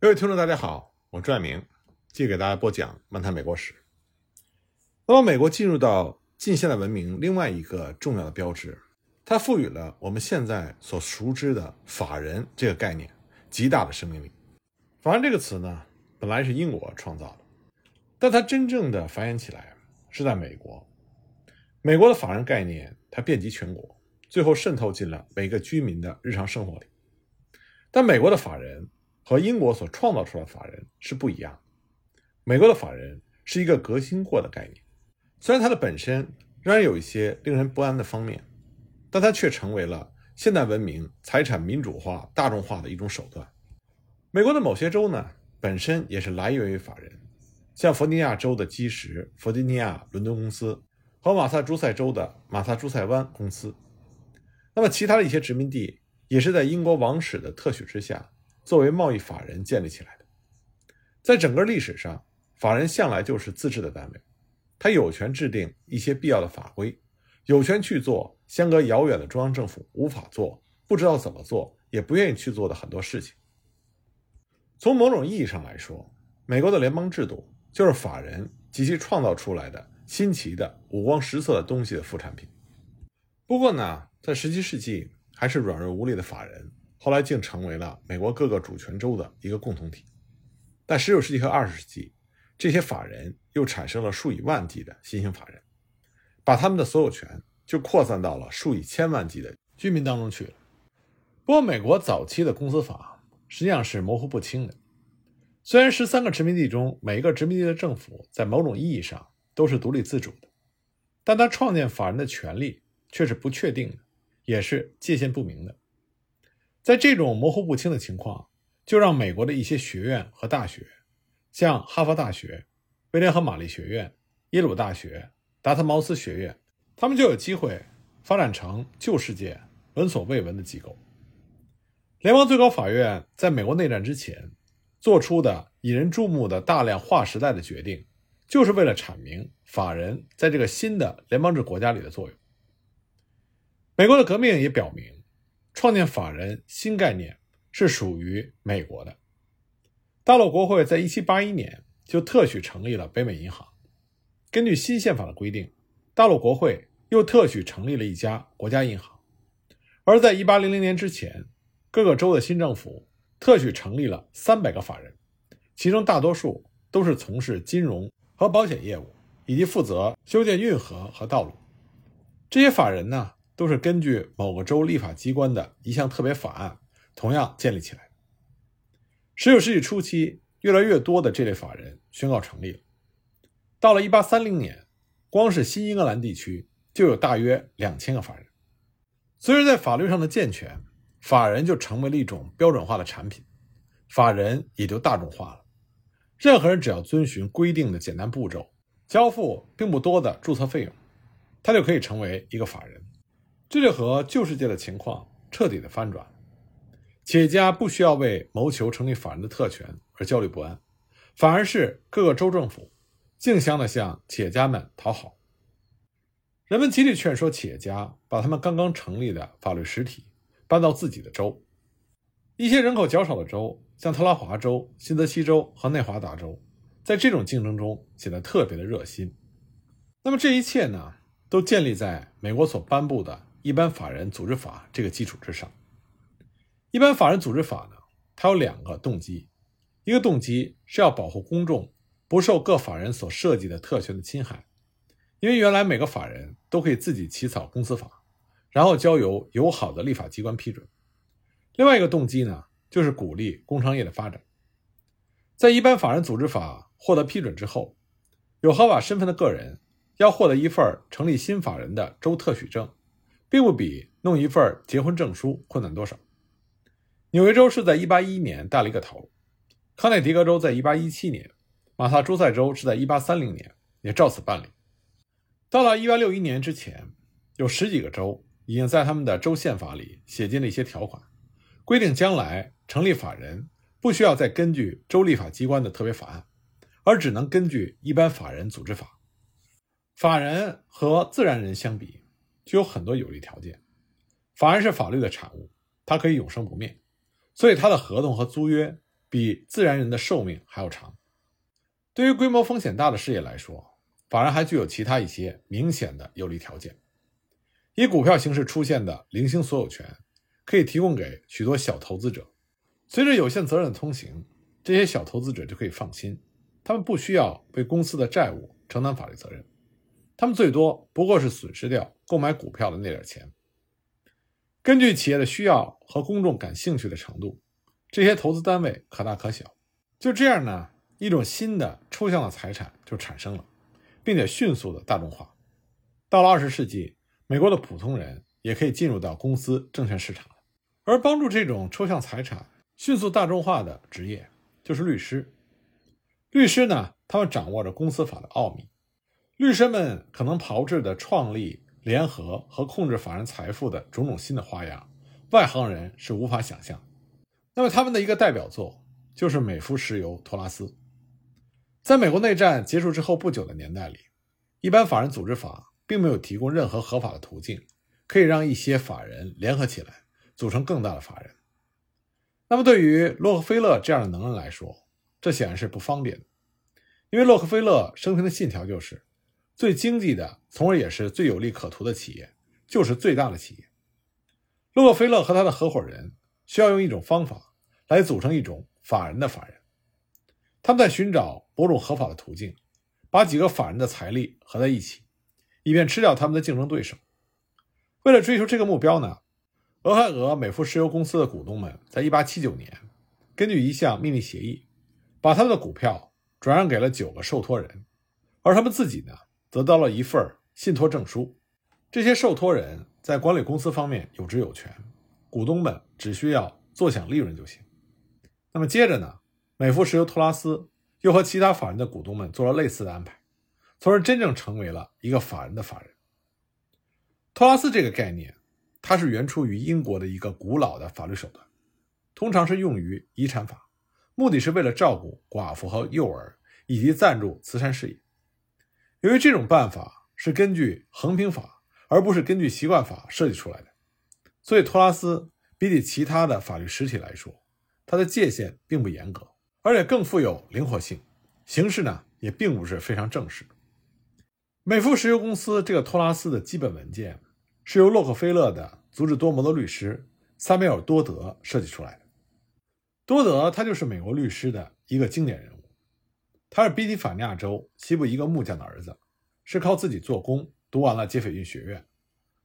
各位听众，大家好，我朱爱明，继续给大家播讲《漫谈美国史》。那么，美国进入到近现代文明另外一个重要的标志，它赋予了我们现在所熟知的“法人”这个概念极大的生命力。法人这个词呢，本来是英国创造的，但它真正的繁衍起来是在美国。美国的法人概念，它遍及全国，最后渗透进了每个居民的日常生活里。但美国的法人。和英国所创造出来的法人是不一样。美国的法人是一个革新过的概念，虽然它的本身仍然有一些令人不安的方面，但它却成为了现代文明财产民主化、大众化的一种手段。美国的某些州呢，本身也是来源于法人，像弗吉尼亚州的基石弗吉尼亚伦敦公司和马萨诸塞州的马萨诸塞湾公司。那么，其他的一些殖民地也是在英国王室的特许之下。作为贸易法人建立起来的，在整个历史上，法人向来就是自治的单位，他有权制定一些必要的法规，有权去做相隔遥远的中央政府无法做、不知道怎么做、也不愿意去做的很多事情。从某种意义上来说，美国的联邦制度就是法人及其创造出来的新奇的、五光十色的东西的副产品。不过呢，在十七世纪，还是软弱无力的法人。后来竟成为了美国各个主权州的一个共同体，但十九世纪和二十世纪，这些法人又产生了数以万计的新兴法人，把他们的所有权就扩散到了数以千万计的居民当中去了。不过，美国早期的公司法实际上是模糊不清的。虽然十三个殖民地中每一个殖民地的政府在某种意义上都是独立自主的，但他创建法人的权利却是不确定的，也是界限不明的。在这种模糊不清的情况，就让美国的一些学院和大学，像哈佛大学、威廉和玛丽学院、耶鲁大学、达特茅斯学院，他们就有机会发展成旧世界闻所未闻的机构。联邦最高法院在美国内战之前做出的引人注目的大量划时代的决定，就是为了阐明法人在这个新的联邦制国家里的作用。美国的革命也表明。创建法人新概念是属于美国的。大陆国会在1781年就特许成立了北美银行。根据新宪法的规定，大陆国会又特许成立了一家国家银行。而在1800年之前，各个州的新政府特许成立了300个法人，其中大多数都是从事金融和保险业务，以及负责修建运河和道路。这些法人呢？都是根据某个州立法机关的一项特别法案，同样建立起来。十九世纪初期，越来越多的这类法人宣告成立了。到了一八三零年，光是新英格兰地区就有大约两千个法人。随着在法律上的健全，法人就成为了一种标准化的产品，法人也就大众化了。任何人只要遵循规定的简单步骤，交付并不多的注册费用，他就可以成为一个法人。这就和旧世界的情况彻底的翻转。企业家不需要为谋求成立法人的特权而焦虑不安，反而是各个州政府竞相的向企业家们讨好。人们极力劝说企业家把他们刚刚成立的法律实体搬到自己的州。一些人口较少的州，像特拉华州、新泽西州和内华达州，在这种竞争中显得特别的热心。那么这一切呢，都建立在美国所颁布的。一般法人组织法这个基础之上，一般法人组织法呢，它有两个动机，一个动机是要保护公众不受各法人所设计的特权的侵害，因为原来每个法人都可以自己起草公司法，然后交由友好的立法机关批准。另外一个动机呢，就是鼓励工商业的发展。在一般法人组织法获得批准之后，有合法身份的个人要获得一份成立新法人的州特许证。并不比弄一份结婚证书困难多少。纽约州是在1811年带了一个头，康涅狄格州在1817年，马萨诸塞州是在1830年也照此办理。到了1861年之前，有十几个州已经在他们的州宪法里写进了一些条款，规定将来成立法人不需要再根据州立法机关的特别法案，而只能根据一般法人组织法。法人和自然人相比。具有很多有利条件，法人是法律的产物，它可以永生不灭，所以它的合同和租约比自然人的寿命还要长。对于规模风险大的事业来说，法人还具有其他一些明显的有利条件。以股票形式出现的零星所有权，可以提供给许多小投资者。随着有限责任的通行，这些小投资者就可以放心，他们不需要为公司的债务承担法律责任，他们最多不过是损失掉购买股票的那点钱。根据企业的需要和公众感兴趣的程度，这些投资单位可大可小。就这样呢，一种新的抽象的财产就产生了，并且迅速的大众化。到了二十世纪，美国的普通人也可以进入到公司证券市场了，而帮助这种抽象财产。迅速大众化的职业就是律师。律师呢，他们掌握着公司法的奥秘。律师们可能炮制的创立、联合和控制法人财富的种种新的花样，外行人是无法想象。那么，他们的一个代表作就是美孚石油托拉斯。在美国内战结束之后不久的年代里，一般法人组织法并没有提供任何合法的途径，可以让一些法人联合起来组成更大的法人。那么，对于洛克菲勒这样的能人来说，这显然是不方便的，因为洛克菲勒生平的信条就是：最经济的，从而也是最有利可图的企业，就是最大的企业。洛克菲勒和他的合伙人需要用一种方法来组成一种法人的法人，他们在寻找某种合法的途径，把几个法人的财力合在一起，以便吃掉他们的竞争对手。为了追求这个目标呢？俄亥俄美孚石油公司的股东们在1879年，根据一项秘密协议，把他们的股票转让给了九个受托人，而他们自己呢，得到了一份信托证书。这些受托人在管理公司方面有职有权，股东们只需要坐享利润就行。那么接着呢，美孚石油托拉斯又和其他法人的股东们做了类似的安排，从而真正成为了一个法人的法人。托拉斯这个概念。它是源出于英国的一个古老的法律手段，通常是用于遗产法，目的是为了照顾寡妇和幼儿，以及赞助慈善事业。由于这种办法是根据衡平法，而不是根据习惯法设计出来的，所以托拉斯比起其他的法律实体来说，它的界限并不严格，而且更富有灵活性，形式呢也并不是非常正式。美孚石油公司这个托拉斯的基本文件。是由洛克菲勒的足智多谋的律师萨缪尔·多德设计出来的。多德他就是美国律师的一个经典人物。他是宾夕法尼亚州西部一个木匠的儿子，是靠自己做工读完了杰斐逊学院。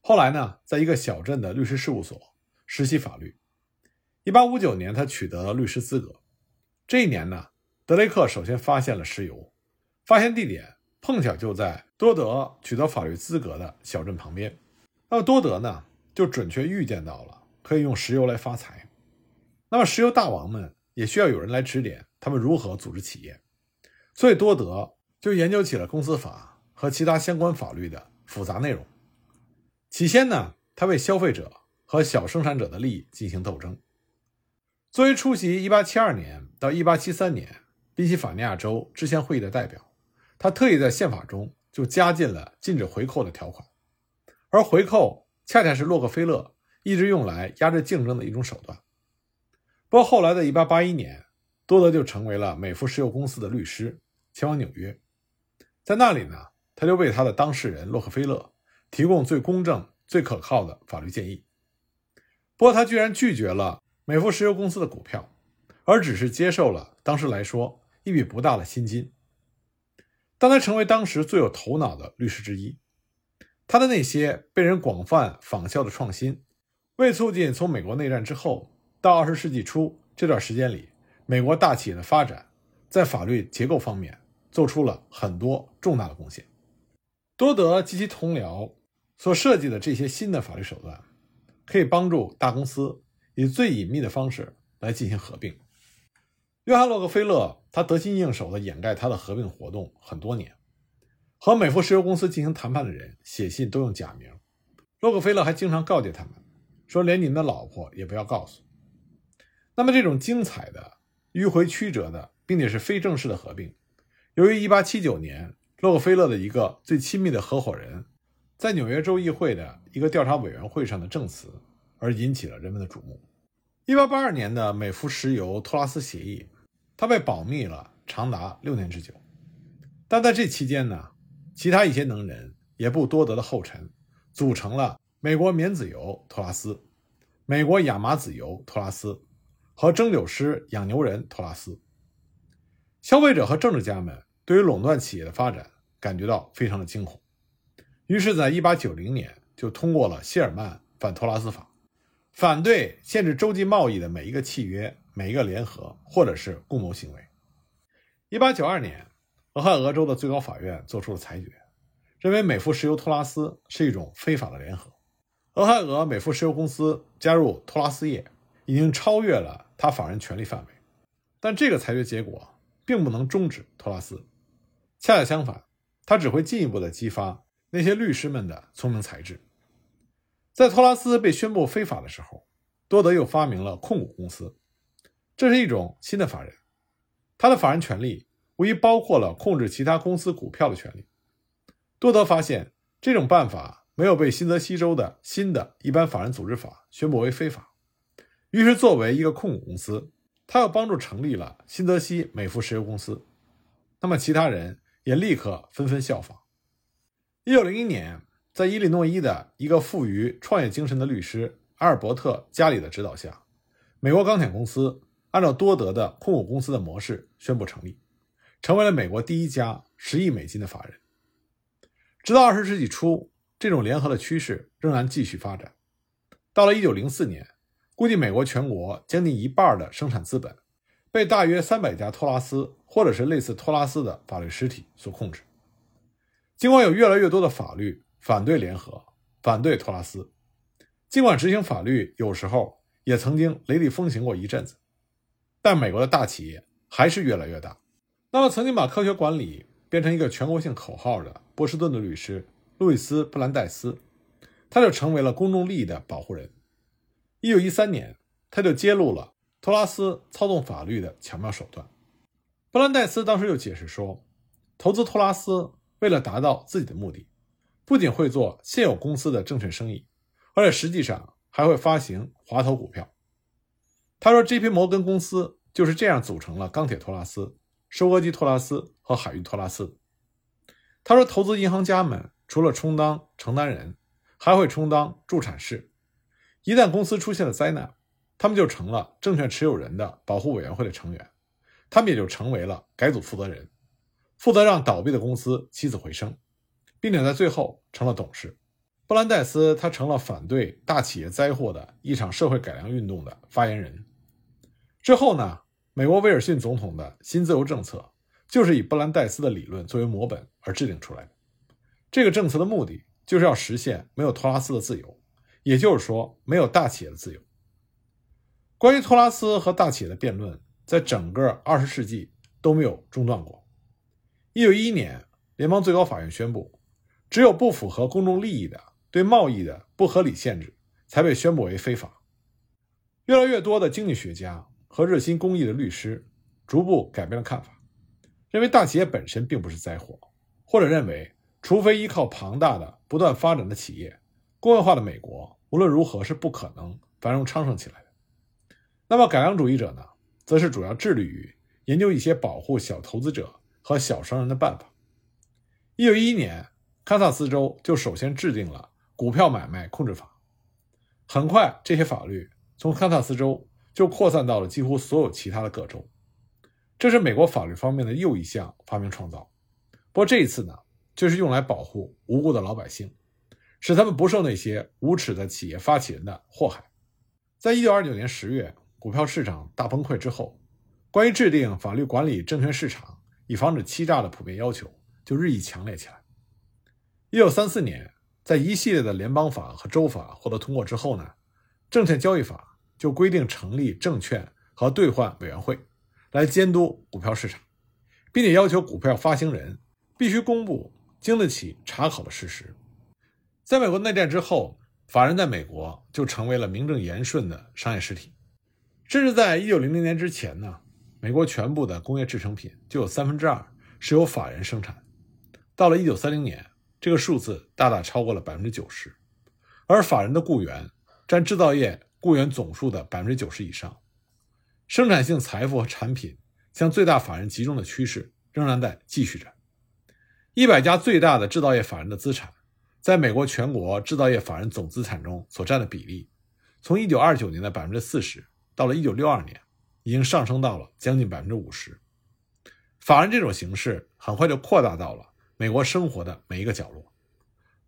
后来呢，在一个小镇的律师事务所实习法律。1859年，他取得了律师资格。这一年呢，德雷克首先发现了石油，发现地点碰巧就在多德取得法律资格的小镇旁边。那么多德呢，就准确预见到了可以用石油来发财。那么石油大王们也需要有人来指点他们如何组织企业，所以多德就研究起了公司法和其他相关法律的复杂内容。起先呢，他为消费者和小生产者的利益进行斗争。作为出席1872年到1873年宾夕法尼亚州制宪会议的代表，他特意在宪法中就加进了禁止回扣的条款。而回扣恰恰是洛克菲勒一直用来压制竞争的一种手段。不过后来的1881年，多德就成为了美孚石油公司的律师，前往纽约，在那里呢，他就为他的当事人洛克菲勒提供最公正、最可靠的法律建议。不过他居然拒绝了美孚石油公司的股票，而只是接受了当时来说一笔不大的薪金。当他成为当时最有头脑的律师之一。他的那些被人广泛仿效的创新，为促进从美国内战之后到二十世纪初这段时间里美国大企业的发展，在法律结构方面做出了很多重大的贡献。多德及其同僚所设计的这些新的法律手段，可以帮助大公司以最隐秘的方式来进行合并。约翰·洛克菲勒他得心应手地掩盖他的合并活动很多年。和美孚石油公司进行谈判的人写信都用假名，洛克菲勒还经常告诫他们说：“连你们的老婆也不要告诉。”那么，这种精彩的、迂回曲折的，并且是非正式的合并，由于1879年洛克菲勒的一个最亲密的合伙人，在纽约州议会的一个调查委员会上的证词而引起了人们的瞩目。一八八二年的美孚石油托拉斯协议，它被保密了长达六年之久。但在这期间呢，其他一些能人也不多得的后尘，组成了美国棉籽油托拉斯、美国亚麻籽油托拉斯和蒸馏师养牛人托拉斯。消费者和政治家们对于垄断企业的发展感觉到非常的惊恐，于是，在一八九零年就通过了谢尔曼反托拉斯法。反对限制洲际贸易的每一个契约、每一个联合或者是共谋行为。一八九二年，俄亥俄州的最高法院作出了裁决，认为美孚石油托拉斯是一种非法的联合。俄亥俄美孚石油公司加入托拉斯业，已经超越了他法人权利范围。但这个裁决结果并不能终止托拉斯，恰恰相反，它只会进一步的激发那些律师们的聪明才智。在托拉斯被宣布非法的时候，多德又发明了控股公司，这是一种新的法人，他的法人权利无疑包括了控制其他公司股票的权利。多德发现这种办法没有被新泽西州的新的一般法人组织法宣布为非法，于是作为一个控股公司，他又帮助成立了新泽西美孚石油公司。那么其他人也立刻纷纷效仿。一九零一年。在伊利诺伊的一个富于创业精神的律师阿尔伯特·加里的指导下，美国钢铁公司按照多德的控股公司的模式宣布成立，成为了美国第一家十亿美金的法人。直到二十世纪初，这种联合的趋势仍然继续发展。到了一九零四年，估计美国全国将近一半的生产资本被大约三百家托拉斯或者是类似托拉斯的法律实体所控制。尽管有越来越多的法律。反对联合，反对托拉斯。尽管执行法律有时候也曾经雷厉风行过一阵子，但美国的大企业还是越来越大。那么，曾经把科学管理变成一个全国性口号的波士顿的律师路易斯·布兰代斯，他就成为了公众利益的保护人。一九一三年，他就揭露了托拉斯操纵法律的巧妙手段。布兰代斯当时又解释说，投资托拉斯为了达到自己的目的。不仅会做现有公司的证券生意，而且实际上还会发行滑头股票。他说，J.P. 摩根公司就是这样组成了钢铁托拉斯、收割机托拉斯和海域托拉斯。他说，投资银行家们除了充当承担人，还会充当助产士。一旦公司出现了灾难，他们就成了证券持有人的保护委员会的成员，他们也就成为了改组负责人，负责让倒闭的公司起死回生。并且在最后成了董事，布兰代斯他成了反对大企业灾祸的一场社会改良运动的发言人。之后呢，美国威尔逊总统的新自由政策就是以布兰代斯的理论作为模本而制定出来的。这个政策的目的就是要实现没有托拉斯的自由，也就是说没有大企业的自由。关于托拉斯和大企业的辩论，在整个二十世纪都没有中断过。一九一一年，联邦最高法院宣布。只有不符合公众利益的对贸易的不合理限制，才被宣布为非法。越来越多的经济学家和热心公益的律师逐步改变了看法，认为大企业本身并不是灾祸，或者认为除非依靠庞大的、不断发展的企业，工业化的美国无论如何是不可能繁荣昌盛起来的。那么，改良主义者呢，则是主要致力于研究一些保护小投资者和小商人的办法。一九一一年。堪萨斯州就首先制定了股票买卖控制法，很快这些法律从堪萨斯州就扩散到了几乎所有其他的各州。这是美国法律方面的又一项发明创造。不过这一次呢，就是用来保护无辜的老百姓，使他们不受那些无耻的企业发起人的祸害。在一九二九年十月，股票市场大崩溃之后，关于制定法律管理证券市场以防止欺诈的普遍要求就日益强烈起来。一九三四年，在一系列的联邦法和州法获得通过之后呢，证券交易法就规定成立证券和兑换委员会，来监督股票市场，并且要求股票发行人必须公布经得起查考的事实。在美国内战之后，法人在美国就成为了名正言顺的商业实体，甚至在一九零零年之前呢，美国全部的工业制成品就有三分之二是由法人生产。到了一九三零年。这个数字大大超过了百分之九十，而法人的雇员占制造业雇员总数的百分之九十以上，生产性财富和产品向最大法人集中的趋势仍然在继续着。一百家最大的制造业法人的资产，在美国全国制造业法人总资产中所占的比例，从一九二九年的百分之四十，到了一九六二年，已经上升到了将近百分之五十。法人这种形式很快就扩大到了美国生活的每一个角落，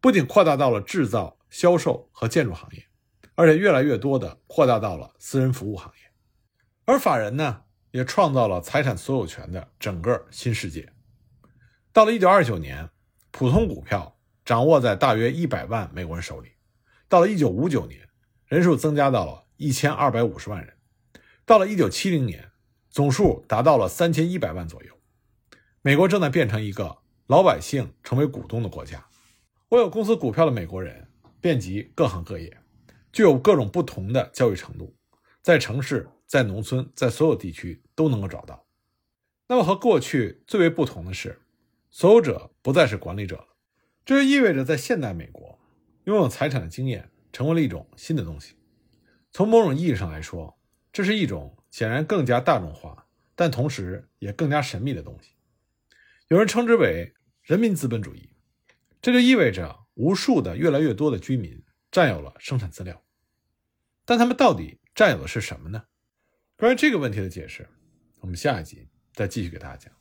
不仅扩大到了制造、销售和建筑行业，而且越来越多的扩大到了私人服务行业。而法人呢，也创造了财产所有权的整个新世界。到了1929年，普通股票掌握在大约100万美国人手里；到了1959年，人数增加到了1250万人；到了1970年，总数达到了3100万左右。美国正在变成一个老百姓成为股东的国家。握有公司股票的美国人遍及各行各业，具有各种不同的教育程度，在城市、在农村、在所有地区都能够找到。那么和过去最为不同的是。所有者不再是管理者了，这就意味着在现代美国，拥有财产的经验成为了一种新的东西。从某种意义上来说，这是一种显然更加大众化，但同时也更加神秘的东西。有人称之为人民资本主义，这就意味着无数的越来越多的居民占有了生产资料，但他们到底占有的是什么呢？关于这个问题的解释，我们下一集再继续给大家讲。